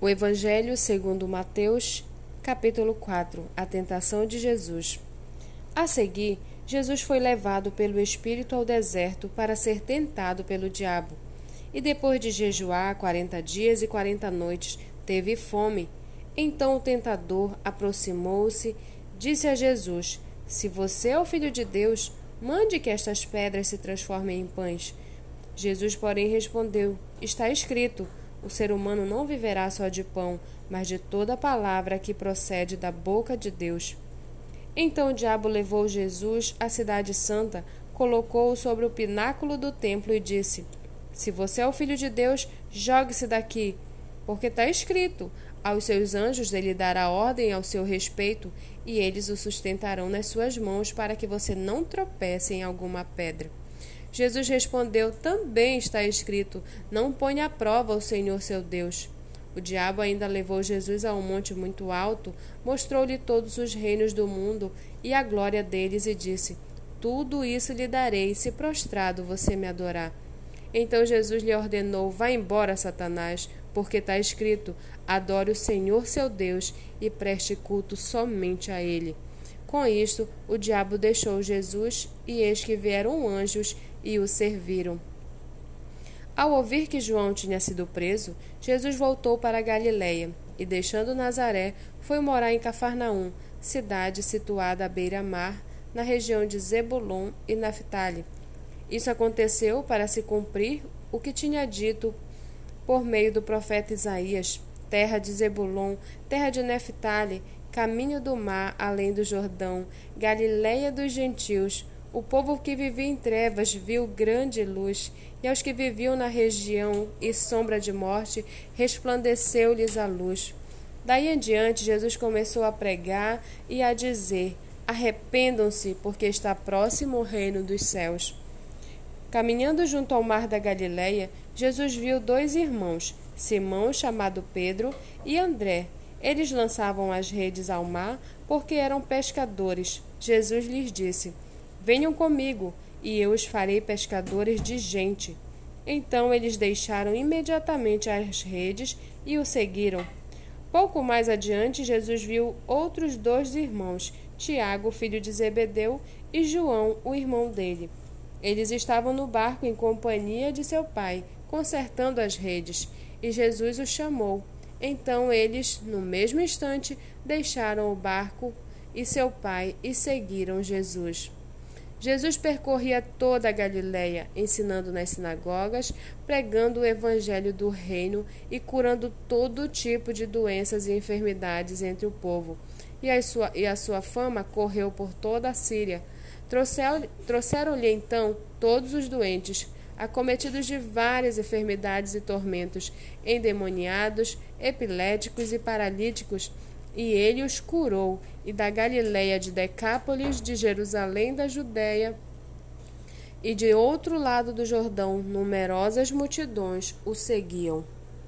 O Evangelho segundo Mateus, capítulo 4, a tentação de Jesus. A seguir, Jesus foi levado pelo Espírito ao deserto para ser tentado pelo diabo. E depois de jejuar quarenta dias e quarenta noites, teve fome. Então o tentador aproximou-se, disse a Jesus: Se você é o filho de Deus, mande que estas pedras se transformem em pães. Jesus, porém, respondeu: Está escrito o ser humano não viverá só de pão, mas de toda palavra que procede da boca de Deus. Então o diabo levou Jesus à cidade santa, colocou-o sobre o pináculo do templo e disse: Se você é o filho de Deus, jogue-se daqui, porque está escrito: aos seus anjos ele dará ordem ao seu respeito, e eles o sustentarão nas suas mãos para que você não tropece em alguma pedra. Jesus respondeu: Também está escrito: Não ponha à prova o Senhor seu Deus. O diabo ainda levou Jesus a um monte muito alto, mostrou-lhe todos os reinos do mundo e a glória deles, e disse: Tudo isso lhe darei, se prostrado você me adorar. Então Jesus lhe ordenou: Vá embora, Satanás, porque está escrito: Adore o Senhor seu Deus e preste culto somente a Ele. Com isto, o diabo deixou Jesus, e eis que vieram anjos e o serviram. Ao ouvir que João tinha sido preso, Jesus voltou para Galiléia e, deixando Nazaré, foi morar em Cafarnaum, cidade situada à beira-mar, na região de Zebulon e Naphtali. Isso aconteceu para se cumprir o que tinha dito por meio do profeta Isaías: terra de Zebulon, terra de Naphtali, caminho do mar além do Jordão, Galiléia dos gentios. O povo que vivia em trevas viu grande luz, e aos que viviam na região e sombra de morte, resplandeceu-lhes a luz. Daí em diante, Jesus começou a pregar e a dizer: Arrependam-se, porque está próximo o reino dos céus. Caminhando junto ao mar da Galileia, Jesus viu dois irmãos, Simão, chamado Pedro, e André, eles lançavam as redes ao mar porque eram pescadores. Jesus lhes disse: Venham comigo, e eu os farei pescadores de gente. Então eles deixaram imediatamente as redes e o seguiram. Pouco mais adiante, Jesus viu outros dois irmãos, Tiago, filho de Zebedeu, e João, o irmão dele. Eles estavam no barco em companhia de seu pai, consertando as redes, e Jesus os chamou. Então eles, no mesmo instante, deixaram o barco e seu pai e seguiram Jesus. Jesus percorria toda a Galiléia, ensinando nas sinagogas, pregando o evangelho do reino e curando todo tipo de doenças e enfermidades entre o povo. E a sua, e a sua fama correu por toda a Síria. Trouxeram-lhe então todos os doentes, acometidos de várias enfermidades e tormentos, endemoniados, epiléticos e paralíticos, e ele os curou, e da Galiléia de Decápolis, de Jerusalém da Judéia, e de outro lado do Jordão, numerosas multidões o seguiam.